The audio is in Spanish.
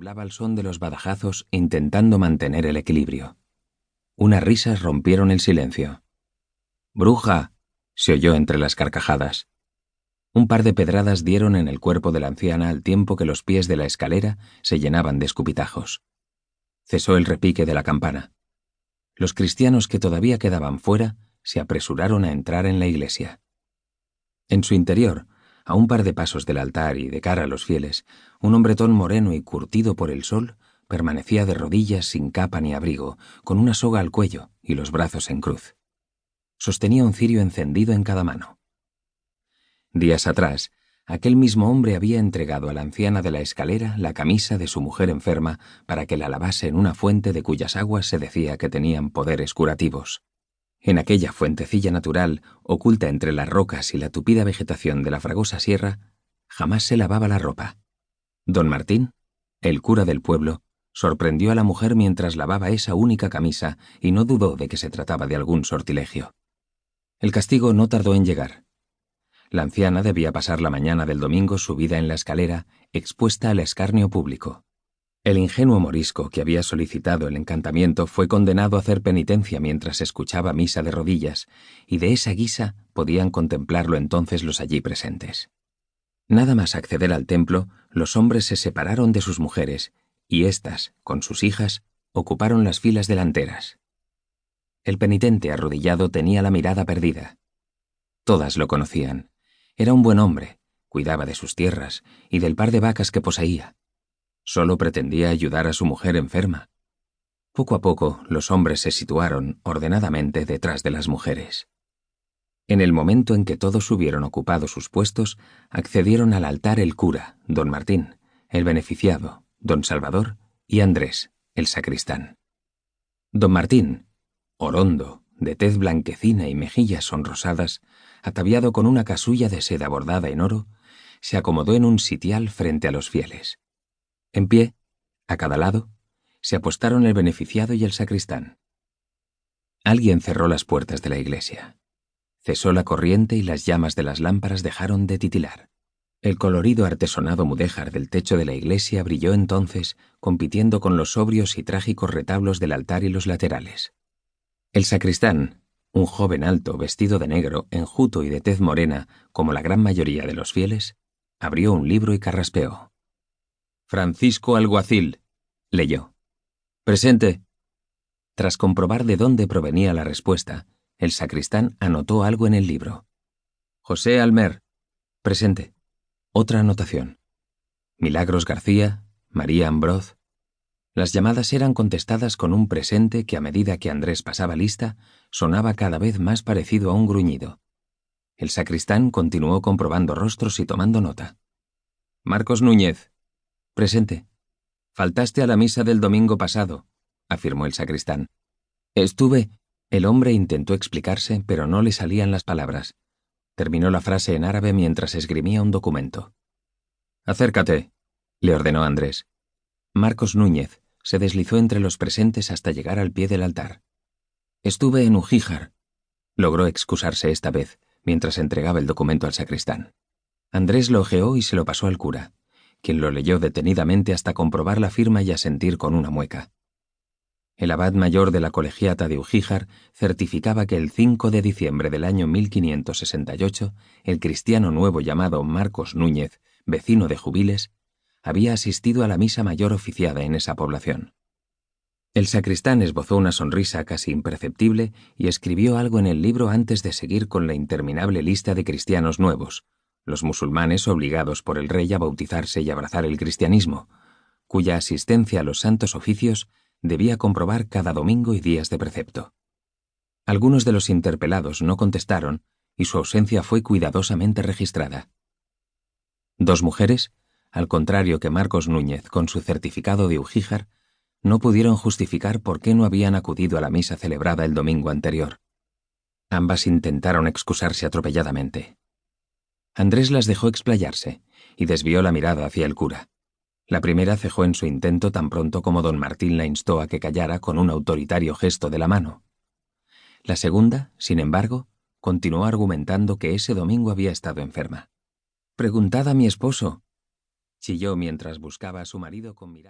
temblaba al son de los badajazos intentando mantener el equilibrio. Unas risas rompieron el silencio. ¡Bruja! se oyó entre las carcajadas. Un par de pedradas dieron en el cuerpo de la anciana al tiempo que los pies de la escalera se llenaban de escupitajos. Cesó el repique de la campana. Los cristianos que todavía quedaban fuera se apresuraron a entrar en la iglesia. En su interior, a un par de pasos del altar y de cara a los fieles, un hombretón moreno y curtido por el sol permanecía de rodillas sin capa ni abrigo, con una soga al cuello y los brazos en cruz. Sostenía un cirio encendido en cada mano. Días atrás, aquel mismo hombre había entregado a la anciana de la escalera la camisa de su mujer enferma para que la lavase en una fuente de cuyas aguas se decía que tenían poderes curativos. En aquella fuentecilla natural, oculta entre las rocas y la tupida vegetación de la fragosa sierra, jamás se lavaba la ropa. Don Martín, el cura del pueblo, sorprendió a la mujer mientras lavaba esa única camisa y no dudó de que se trataba de algún sortilegio. El castigo no tardó en llegar. La anciana debía pasar la mañana del domingo subida en la escalera, expuesta al escarnio público. El ingenuo morisco que había solicitado el encantamiento fue condenado a hacer penitencia mientras escuchaba misa de rodillas, y de esa guisa podían contemplarlo entonces los allí presentes. Nada más acceder al templo, los hombres se separaron de sus mujeres, y éstas, con sus hijas, ocuparon las filas delanteras. El penitente arrodillado tenía la mirada perdida. Todas lo conocían. Era un buen hombre, cuidaba de sus tierras y del par de vacas que poseía Solo pretendía ayudar a su mujer enferma. Poco a poco los hombres se situaron ordenadamente detrás de las mujeres. En el momento en que todos hubieron ocupado sus puestos, accedieron al altar el cura, don Martín, el beneficiado, don Salvador y Andrés, el sacristán. Don Martín, orondo, de tez blanquecina y mejillas sonrosadas, ataviado con una casulla de seda bordada en oro, se acomodó en un sitial frente a los fieles. En pie, a cada lado, se apostaron el beneficiado y el sacristán. Alguien cerró las puertas de la iglesia. Cesó la corriente y las llamas de las lámparas dejaron de titilar. El colorido artesonado mudéjar del techo de la iglesia brilló entonces, compitiendo con los sobrios y trágicos retablos del altar y los laterales. El sacristán, un joven alto vestido de negro, enjuto y de tez morena, como la gran mayoría de los fieles, abrió un libro y carraspeó. Francisco Alguacil, leyó. Presente. Tras comprobar de dónde provenía la respuesta, el sacristán anotó algo en el libro. José Almer. Presente. Otra anotación. Milagros García, María Ambroz. Las llamadas eran contestadas con un presente que a medida que Andrés pasaba lista, sonaba cada vez más parecido a un gruñido. El sacristán continuó comprobando rostros y tomando nota. Marcos Núñez, Presente. Faltaste a la misa del domingo pasado, afirmó el sacristán. Estuve. El hombre intentó explicarse, pero no le salían las palabras. Terminó la frase en árabe mientras esgrimía un documento. Acércate, le ordenó Andrés. Marcos Núñez se deslizó entre los presentes hasta llegar al pie del altar. Estuve en Ujíjar. Logró excusarse esta vez, mientras entregaba el documento al sacristán. Andrés lo ojeó y se lo pasó al cura quien lo leyó detenidamente hasta comprobar la firma y asentir con una mueca. El abad mayor de la colegiata de Ujíjar certificaba que el 5 de diciembre del año 1568, el cristiano nuevo llamado Marcos Núñez, vecino de Jubiles, había asistido a la misa mayor oficiada en esa población. El sacristán esbozó una sonrisa casi imperceptible y escribió algo en el libro antes de seguir con la interminable lista de cristianos nuevos, los musulmanes obligados por el rey a bautizarse y abrazar el cristianismo, cuya asistencia a los santos oficios debía comprobar cada domingo y días de precepto. Algunos de los interpelados no contestaron y su ausencia fue cuidadosamente registrada. Dos mujeres, al contrario que Marcos Núñez con su certificado de Ujíjar, no pudieron justificar por qué no habían acudido a la misa celebrada el domingo anterior. Ambas intentaron excusarse atropelladamente. Andrés las dejó explayarse y desvió la mirada hacia el cura. La primera cejó en su intento tan pronto como don Martín la instó a que callara con un autoritario gesto de la mano. La segunda, sin embargo, continuó argumentando que ese domingo había estado enferma. Preguntad a mi esposo, chilló mientras buscaba a su marido con mirada.